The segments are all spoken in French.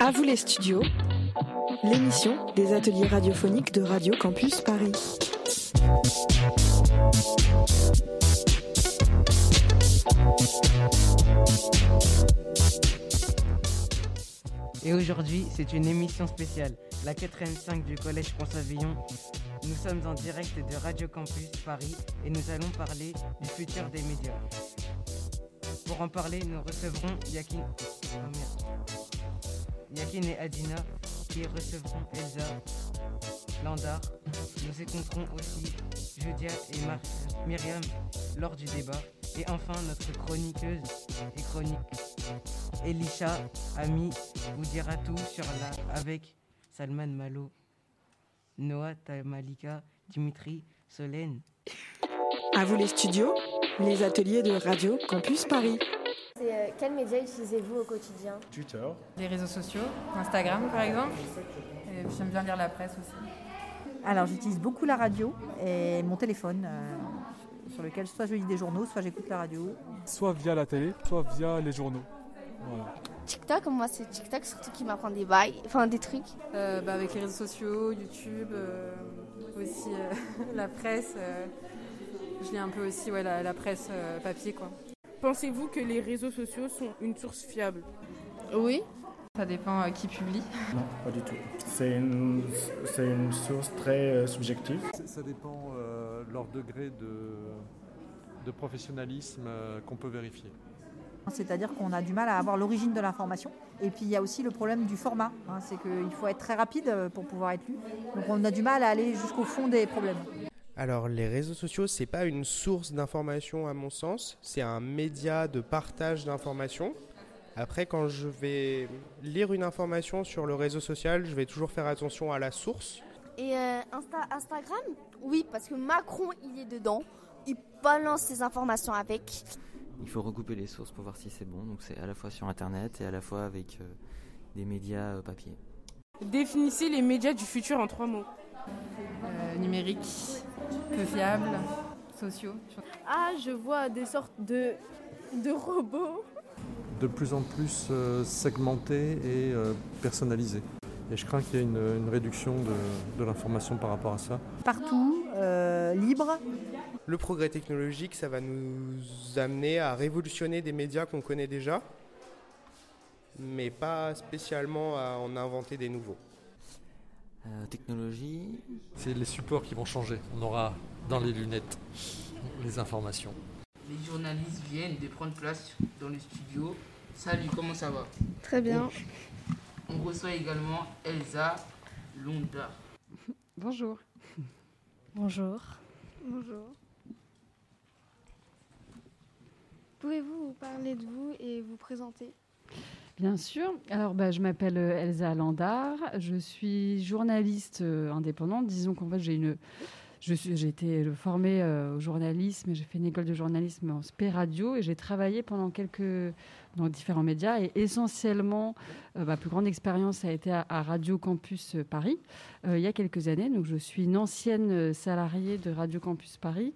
À vous les studios, l'émission des ateliers radiophoniques de Radio Campus Paris. Et aujourd'hui, c'est une émission spéciale, la 4 du Collège François Villon. Nous sommes en direct de Radio Campus Paris et nous allons parler du futur des médias. Pour en parler, nous recevrons Yakin, Yakin et Adina qui recevront Elsa Landar. Nous écouterons aussi Judia et Myriam lors du débat. Et enfin, notre chroniqueuse et chronique Elisha Ami vous dira tout sur la avec Salman Malo, Noah Tamalika, Dimitri Solène. À vous les studios, les ateliers de Radio Campus Paris. Euh, quels médias utilisez-vous au quotidien? Twitter. Les réseaux sociaux, Instagram par exemple. J'aime bien lire la presse aussi. Alors j'utilise beaucoup la radio et mon téléphone. Euh, sur lequel soit je lis des journaux, soit j'écoute la radio. Soit via la télé, soit via les journaux. TikTok, moi c'est TikTok surtout qui m'apprend des bails, enfin des trucs. Euh, bah, avec les réseaux sociaux, YouTube, euh, aussi euh, la presse. Je lis un peu aussi ouais, la, presse papier. quoi. Pensez-vous que les réseaux sociaux sont une source fiable? Oui. Ça dépend qui publie. Non, pas du tout. C'est une, une, source très subjective. Ça dépend leur degré de, de professionnalisme qu'on peut vérifier. C'est-à-dire qu'on a du mal à avoir l'origine de l'information. Et puis il y a aussi le problème du format. Hein. c'est qu'il faut être très rapide euh, pour pouvoir être lu. Donc on a du mal à aller jusqu'au fond des problèmes. Alors les réseaux sociaux, c'est pas une source d'information à mon sens, c'est un média de partage d'informations. Après, quand je vais lire une information sur le réseau social, je vais toujours faire attention à la source. Et euh, Instagram? Oui, parce que Macron, il est dedans. Il balance ses informations avec. Il faut recouper les sources pour voir si c'est bon. Donc c'est à la fois sur Internet et à la fois avec euh, des médias euh, papier. Définissez les médias du futur en trois mots. Euh, numérique, peu fiable, sociaux. Ah, je vois des sortes de, de robots. De plus en plus segmentés et personnalisés. Et je crains qu'il y ait une, réduction de, de l'information par rapport à ça. Partout, libre, le progrès technologique, ça va nous amener à révolutionner des médias qu'on connaît déjà, mais pas spécialement à en inventer des nouveaux. Euh, technologie C'est les supports qui vont changer. On aura dans les lunettes les informations. Les journalistes viennent de prendre place dans le studio. Salut, comment ça va? Très bien. On reçoit également Elsa Londa. Bonjour. Bonjour. Bonjour. Pouvez-vous vous parler de vous et vous présenter? Bien sûr. Alors, bah, je m'appelle euh, Elsa Landard. Je suis journaliste euh, indépendante. Disons qu'en fait, j'ai une. J'ai été formée euh, au journalisme, j'ai fait une école de journalisme en SP radio et j'ai travaillé pendant quelques dans différents médias et essentiellement ma plus grande expérience a été à, à Radio Campus Paris il y a quelques années. Donc je suis une ancienne salariée de Radio Campus Paris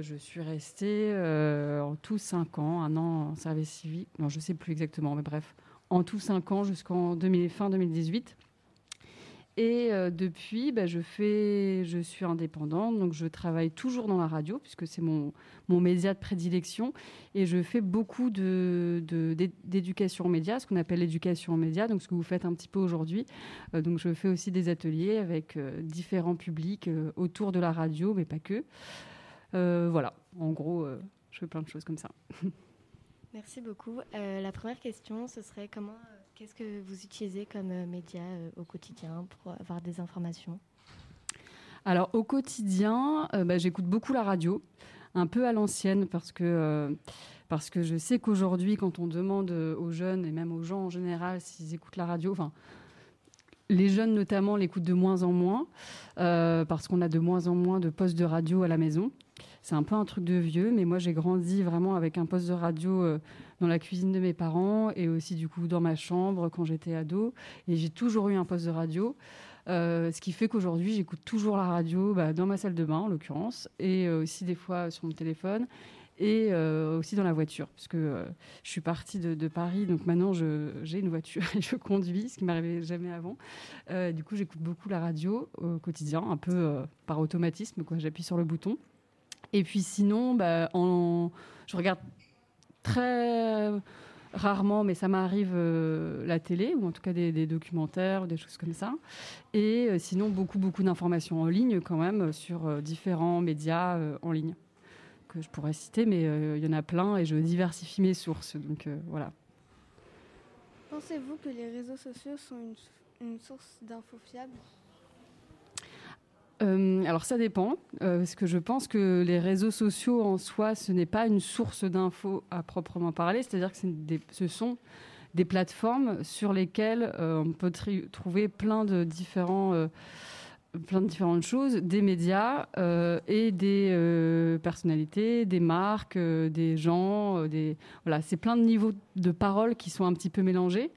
je suis restée euh, en tout cinq ans, un an en service civique. Non, je ne sais plus exactement, mais bref, en tout cinq ans jusqu'en fin 2018. Et euh, depuis, bah, je, fais, je suis indépendante, donc je travaille toujours dans la radio, puisque c'est mon, mon média de prédilection. Et je fais beaucoup d'éducation de, aux médias, ce qu'on appelle l'éducation aux médias, donc ce que vous faites un petit peu aujourd'hui. donc je fais aussi des ateliers avec différents publics autour de la radio, mais pas que. Euh, voilà, en gros, euh, je fais plein de choses comme ça. Merci beaucoup. Euh, la première question, ce serait comment, qu'est-ce que vous utilisez comme média au quotidien pour avoir des informations? Alors au quotidien, bah, j'écoute beaucoup la radio, un peu à l'ancienne parce que parce que je sais qu'aujourd'hui, quand on demande aux jeunes et même aux gens en général s'ils écoutent la radio, enfin les jeunes notamment l'écoutent de moins en moins parce qu'on a de moins en moins de postes de radio à la maison. C'est un peu un truc de vieux, mais moi j'ai grandi vraiment avec un poste de radio euh, dans la cuisine de mes parents et aussi du coup dans ma chambre quand j'étais ado. Et j'ai toujours eu un poste de radio. Euh, ce qui fait qu'aujourd'hui, j'écoute toujours la radio bah, dans ma salle de bain, en l'occurrence, et euh, aussi des fois sur mon téléphone. et aussi dans la voiture, puisque je suis partie de, Paris, donc maintenant j'ai une voiture et je conduis, ce qui m'arrivait jamais avant. du coup, j'écoute beaucoup la radio au quotidien, un peu par automatisme, quoi. J'appuie sur le bouton. Et puis sinon, bah, je regarde très rarement, mais ça m'arrive euh, la télé, ou en tout cas des, documentaires, des choses comme ça. Et euh, sinon, beaucoup, beaucoup d'informations en ligne quand même sur euh, différents médias en ligne que je pourrais citer, mais il y en a plein et je diversifie mes sources. Donc voilà. Pensez-vous que les réseaux sociaux sont une, une source d'infos fiables? Euh, alors ça dépend, euh, parce que je pense que les réseaux sociaux en soi, ce n'est pas une source d'infos à proprement parler, c'est-à-dire que ce sont des plateformes sur lesquelles euh, on peut trouver plein de différents différentes choses, des médias et des personnalités, des marques, des gens, des voilà, c'est plein de niveaux de parole qui sont un petit peu mélangés.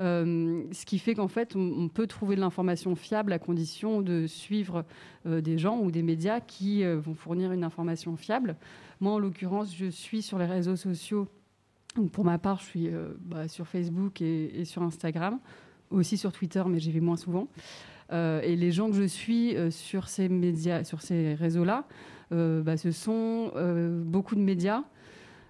Euh, ce qui fait qu'en fait, on, peut trouver de l'information fiable à condition de suivre euh, des gens ou des médias qui euh, vont fournir une information fiable. Moi, en l'occurrence, je suis sur les réseaux sociaux. pour ma part, je suis bah, sur Facebook et, sur Instagram, aussi sur Twitter, mais j'y vais moins souvent. et les gens que je suis sur ces médias, sur ces réseaux-là, bah, ce sont beaucoup de médias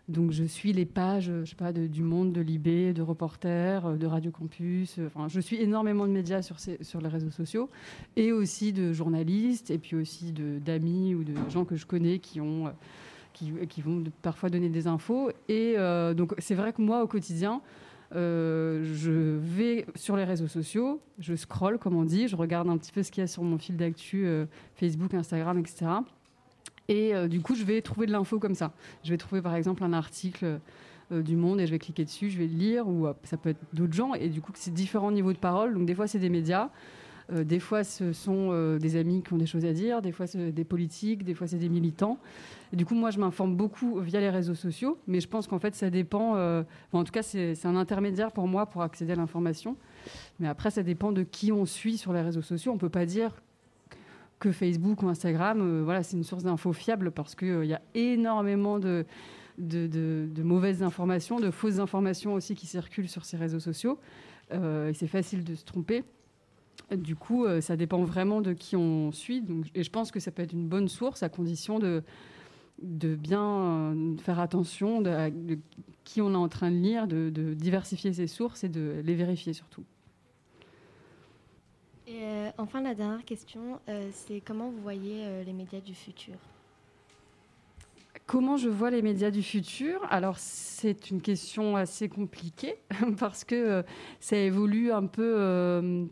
donc je suis les pages, je sais pas, du Monde, de Libé, de Reporter, euh, de Radio Campus. Euh, enfin, je suis énormément de médias sur, les réseaux sociaux et aussi de journalistes et puis aussi d'amis ou de gens que je connais qui ont, euh, qui vont parfois donner des infos. Et donc c'est vrai que moi au quotidien. je vais sur les réseaux sociaux, je scrolle comme on dit, je regarde un petit peu ce qu'il y a sur mon fil d'actu, Facebook, Instagram, etc. Et euh, du coup, je vais trouver de l'info comme ça. Je vais trouver par exemple un article euh, du Monde et je vais cliquer dessus, je vais le lire, ou euh, ça peut être d'autres gens. Et du coup, c'est différents niveaux de parole. Donc des fois, c'est des médias. des fois, ce sont des amis qui ont des choses à dire, des fois, c'est des politiques, des fois, c'est des militants. Du coup, moi, je m'informe beaucoup via les réseaux sociaux, mais je pense qu'en fait, ça dépend. en tout cas, c'est un intermédiaire pour moi pour accéder à l'information. Mais après, ça dépend de qui on suit sur les réseaux sociaux. On ne peut pas dire que Facebook ou Instagram, euh, voilà, c'est une source d'infos fiable parce qu'il euh, y a énormément de, de, mauvaises informations, de fausses informations aussi qui circulent sur ces réseaux sociaux. Euh, c'est facile de se tromper. Du coup, ça dépend vraiment de qui on suit. Et je pense que ça peut être une bonne source à condition de, de bien faire attention de, qui on est en train de lire, de diversifier ses sources et de les vérifier surtout. Et euh, enfin, la dernière question, euh, c'est comment vous voyez euh, les médias du futur? Comment je vois les médias du futur? Alors, c'est une question assez compliquée parce que ça évolue un peu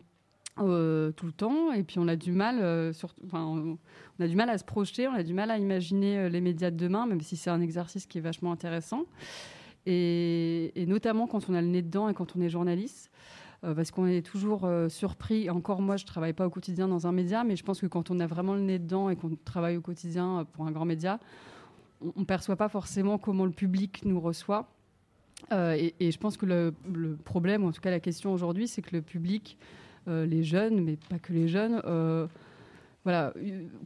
tout le temps et puis on a du mal, sur, on a du mal à se projeter, on a du mal à imaginer les médias de demain, même si c'est un exercice qui est vachement intéressant. Et, notamment quand on a le nez dedans et quand on est journaliste. Euh, parce qu'on est toujours euh, surpris. Encore moi, je travaille pas au quotidien dans un média, mais je pense que quand on a vraiment le nez dedans et qu'on travaille au quotidien euh, pour un grand média, on, ne perçoit pas forcément comment le public nous reçoit. Et, je pense que le, problème, ou en tout cas la question aujourd'hui, c'est que le public, les jeunes, mais pas que les jeunes, voilà,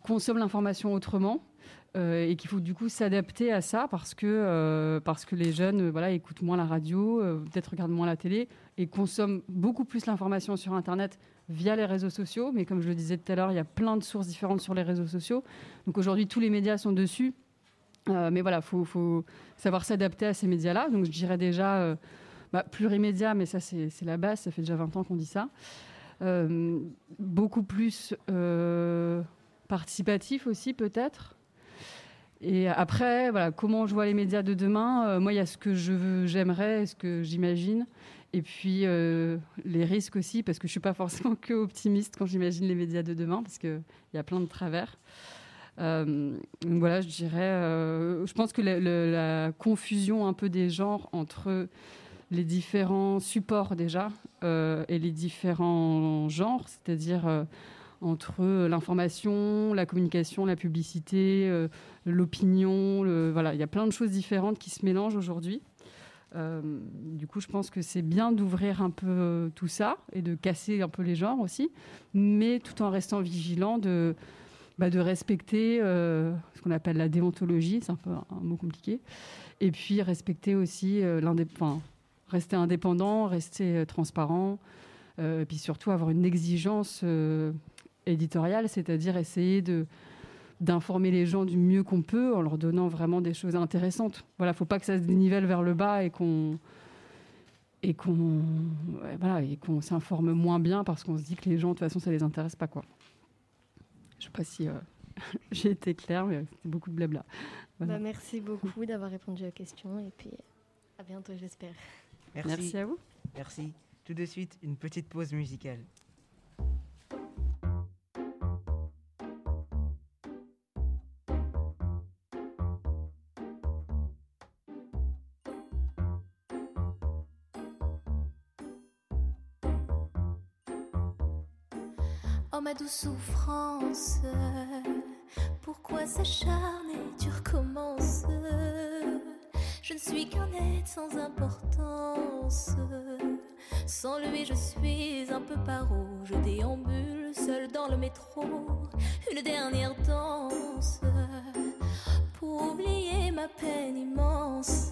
consomment l'information autrement. et qu'il faut du coup s'adapter à ça parce que, parce que les jeunes voilà, écoutent moins la radio, peut-être regardent moins la télé et consomment beaucoup plus l'information sur Internet via les réseaux sociaux. Mais comme je le disais tout à l'heure, il y a plein de sources différentes sur les réseaux sociaux. Donc aujourd'hui, tous les médias sont dessus. Euh, mais voilà, il faut, savoir s'adapter à ces médias-là. Donc je dirais déjà euh, bah, plurimédia, mais ça c'est la base, ça fait déjà 20 ans qu'on dit ça. Euh, beaucoup plus participatif aussi peut-être. Et après, voilà, comment je vois les médias de demain? Moi, il y a ce que je j'aimerais, ce que j'imagine. Et puis euh, les risques aussi, parce que je suis pas forcément que optimiste quand j'imagine les médias de demain, parce qu'il y a plein de travers. Euh, donc voilà, je dirais, euh, je pense que la, confusion un peu des genres entre les différents supports déjà et les différents genres, c'est-à-dire entre l'information, la communication, la publicité, l'opinion, voilà, il y a plein de choses différentes qui se mélangent aujourd'hui. Euh, du coup, je pense que c'est bien d'ouvrir un peu euh, tout ça et de casser un peu les genres aussi, mais tout en restant vigilant de, bah, respecter euh, ce qu'on appelle la déontologie, c'est un peu un, mot compliqué, et puis respecter aussi euh, rester indépendant, rester transparent, et puis surtout avoir une exigence éditoriale, c'est-à-dire essayer de d'informer les gens du mieux qu'on peut en leur donnant vraiment des choses intéressantes. Voilà, faut pas que ça se dénivelle vers le bas et qu'on et qu'on voilà, et qu'on s'informe moins bien parce qu'on se dit que les gens de toute façon ça les intéresse pas quoi. Je sais pas si euh, j'ai été claire, mais c'était beaucoup de blabla. Bah, merci beaucoup d'avoir répondu aux questions et puis à bientôt, j'espère. Merci. merci à vous. Merci. Tout de suite, une petite pause musicale. Ma douce souffrance. Pourquoi s'acharner, tu recommences Je ne suis qu'un être sans importance. Sans lui, je suis un peu paro. Je déambule seul dans le métro. Une dernière danse pour oublier ma peine immense.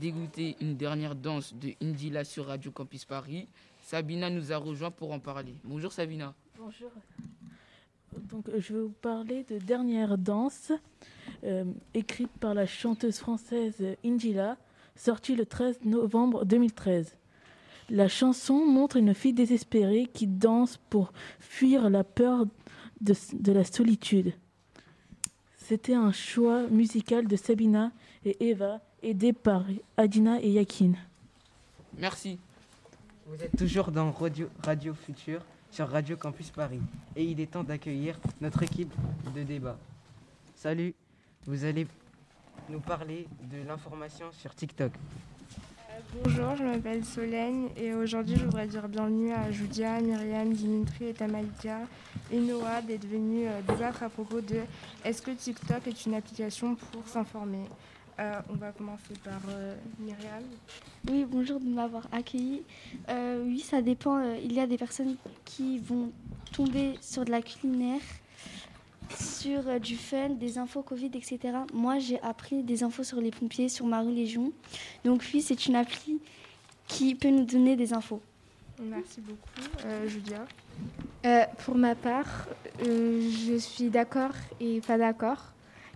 D'écouter une dernière danse de Indila sur Radio Campus Paris. Sabina nous a rejoint pour en parler. Bonjour Sabina. Bonjour. Donc, je vais vous parler de Dernière danse, euh, écrite par la chanteuse française Indila, sortie le 13 novembre 2013. La chanson montre une fille désespérée qui danse pour fuir la peur de la solitude. C'était un choix musical de Sabina et Eva aidé par Adina et Yakin. Merci. Vous êtes toujours dans Radio, Radio Futur sur Radio Campus Paris et il est temps d'accueillir notre équipe de débat. Salut, vous allez, nous parler de l'information sur TikTok. Bonjour, je m'appelle Solène et aujourd'hui je voudrais dire bienvenue à Judia, Myriam, Dimitri et Tamalia et Noah d'être venus euh, débattre à propos de est-ce que TikTok est une application pour s'informer? Euh, On va commencer par euh, Myriam. Oui, bonjour de m'avoir accueilli. Euh, oui, ça dépend. euh, il y a des personnes qui vont tomber sur de la culinaire, sur euh, du fun, des infos Covid, etc. Moi, j'ai appris des infos sur les pompiers, sur Marie Légion. Donc oui, c'est une appli qui peut nous donner des infos. Merci beaucoup. Euh, Julia. Euh, pour ma part, euh, je suis d'accord et pas d'accord,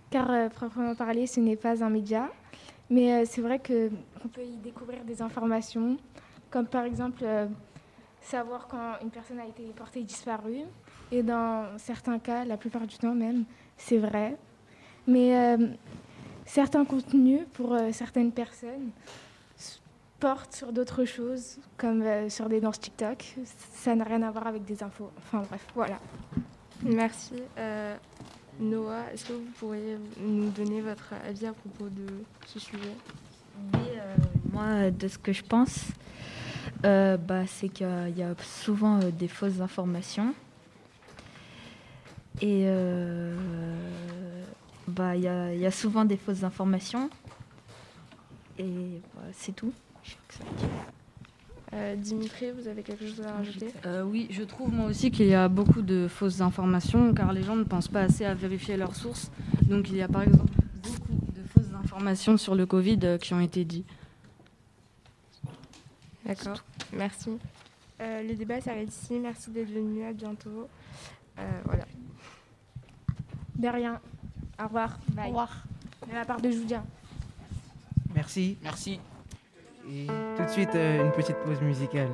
car euh, proprement parler, ce n'est pas un média. Mais euh, c'est vrai qu'on peut y découvrir des informations, comme par exemple euh, savoir quand une personne a été portée disparue. Et dans certains cas, la plupart du temps même, c'est vrai. Mais certains contenus, pour certaines personnes, portent sur d'autres choses, comme sur des danses TikTok. Ça n'a rien à voir avec des infos. Enfin bref, voilà. Merci. Noah, est-ce que vous pourriez nous donner votre avis à propos de ce sujet? Oui, euh, moi, de ce que je pense, euh, bah, c'est qu'il y a- il souvent des fausses informations. Et euh, bah, il y, il y a souvent des fausses informations. Et c'est tout. Je sais que. Euh, Dimitri, vous avez quelque chose à rajouter? Euh, oui, je trouve moi aussi qu'il y a beaucoup de fausses informations car les gens ne pensent pas assez à vérifier leurs sources. Donc il y a par exemple beaucoup de fausses informations sur le Covid euh, qui ont été dites. D'accord. Merci. Euh, le débat s'arrête ici. Merci d'être venu. À bientôt. Euh, voilà. De rien. Au revoir. Bye. Au revoir. De la part de Julia. Merci. Merci. Tout de suite, euh, une petite pause musicale.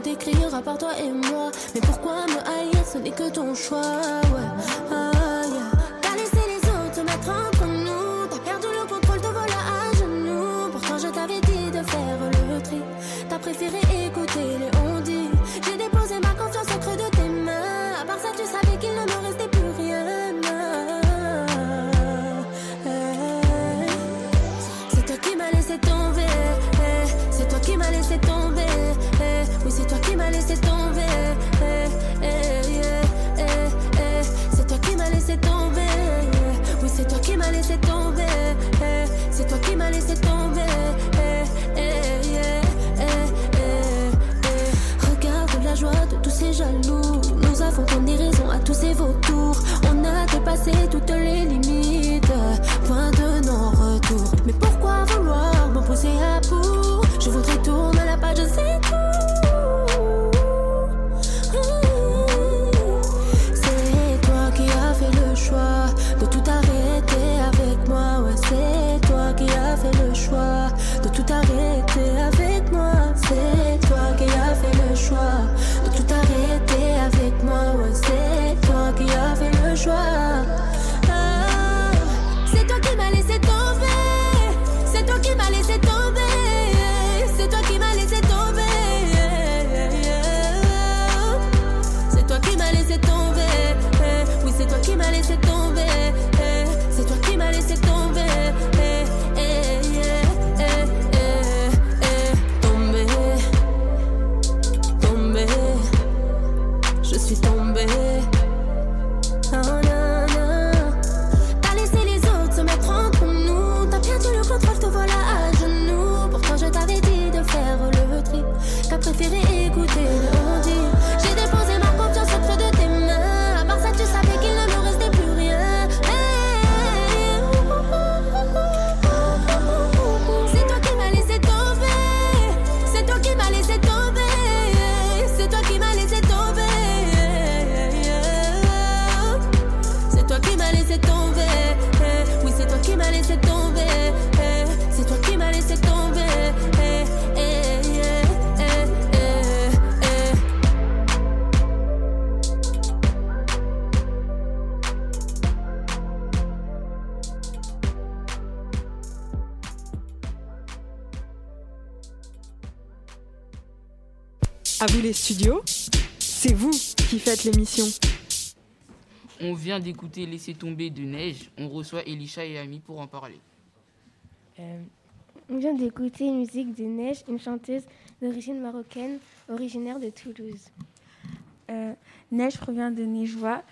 Ou décrire à toi et moi. Mais pourquoi me haïr, ce n'est que ton choix, 说 c'est vous qui faites l'émission. On vient d'écouter Laisser tomber de neige. On reçoit Elisha et Ami pour en parler. Euh, on vient d'écouter une musique de Neige, une chanteuse d'origine marocaine, originaire de Toulouse. Euh, Neige provient de Neigeois,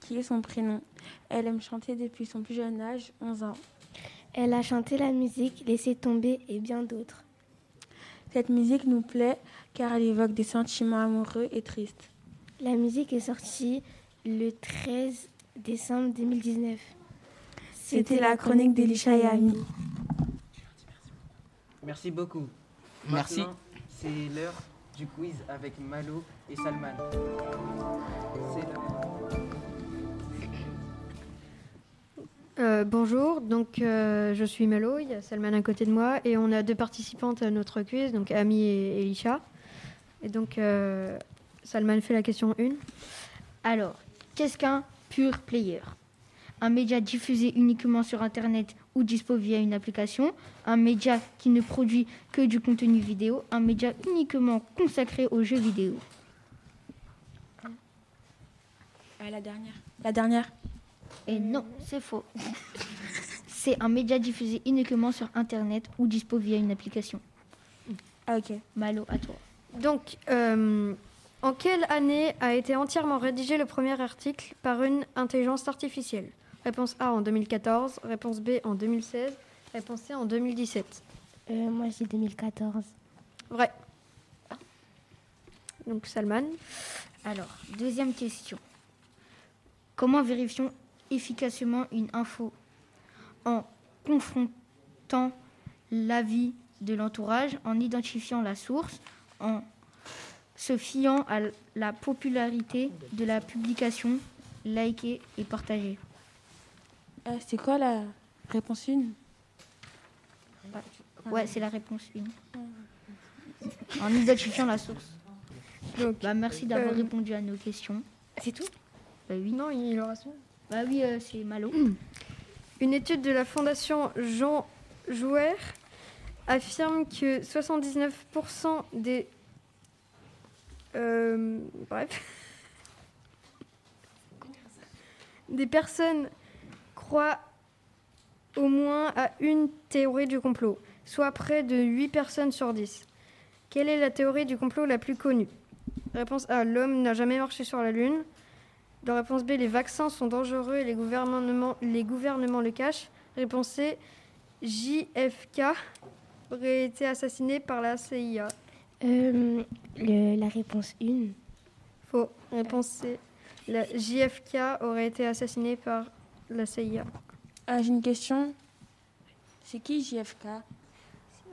qui est son prénom. Elle aime chanter depuis son plus jeune âge, 11 ans. Elle a chanté la musique Laisser tomber et bien d'autres. Cette musique nous plaît car elle évoque des sentiments amoureux et tristes. La musique est sortie le 13 décembre 2019. C'était la chronique d'Elisha et Ami. Merci beaucoup. Merci. C'est l'heure du quiz avec Malo et Salman. Euh, bonjour, donc euh, je suis Malo, il y a Salman à côté de moi et on a deux participantes à notre quiz, donc Ami et Elisha. Et donc euh, Salman fait la question 1. Alors, qu'est-ce qu'un pure player? Un média diffusé uniquement sur Internet ou dispo via une application, un média qui ne produit que du contenu vidéo, un média uniquement consacré aux jeux vidéo? La dernière. La dernière. Et non, c'est faux. c'est un média diffusé uniquement sur Internet ou dispo via une application. Ah, ok. Malo, à toi. Donc, euh, en quelle année a été entièrement rédigé le premier article par une intelligence artificielle? Réponse A en 2014, réponse B en 2016, réponse C en 2017. Euh, moi, j'ai 2014. Vrai. Donc, Salman? Alors, deuxième question. Comment vérifions efficacement une info en confrontant l'avis de l'entourage, en identifiant la source, en se fiant à la popularité de la publication, likée et partagée. Euh, c'est quoi la réponse 1 Ouais, c'est la réponse 1. En identifiant la source. Donc, bah, merci d'avoir euh, répondu à nos questions. C'est tout? Bah oui. Non, il aura son. Bah oui, euh, c'est Malo. Une étude de la Fondation Jean Jouer affirme que 79% des... Euh, bref. Des personnes croient au moins à une théorie du complot, soit près de 8 personnes sur 10. Quelle est la théorie du complot la plus connue? Réponse A, l'homme n'a jamais marché sur la Lune. La réponse B, les vaccins sont dangereux et les gouvernements, les gouvernements le cachent. Réponse C, JFK aurait été assassiné par la CIA. Euh, le- la réponse 1. Faux. Réponse C, la JFK aurait été assassiné par la CIA. Ah, J'ai une question. C'est qui JFK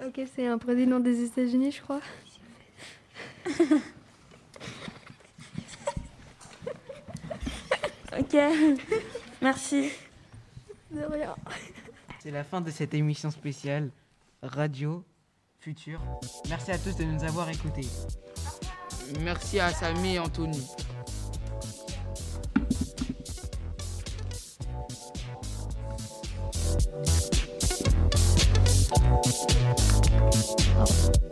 Ok, c'est un président des États-Unis, je crois. Ok, merci. De rien. C'est la fin de cette émission spéciale Radio Futur. Merci à tous de nous avoir écoutés. Merci à Samy et Anthony. Ah.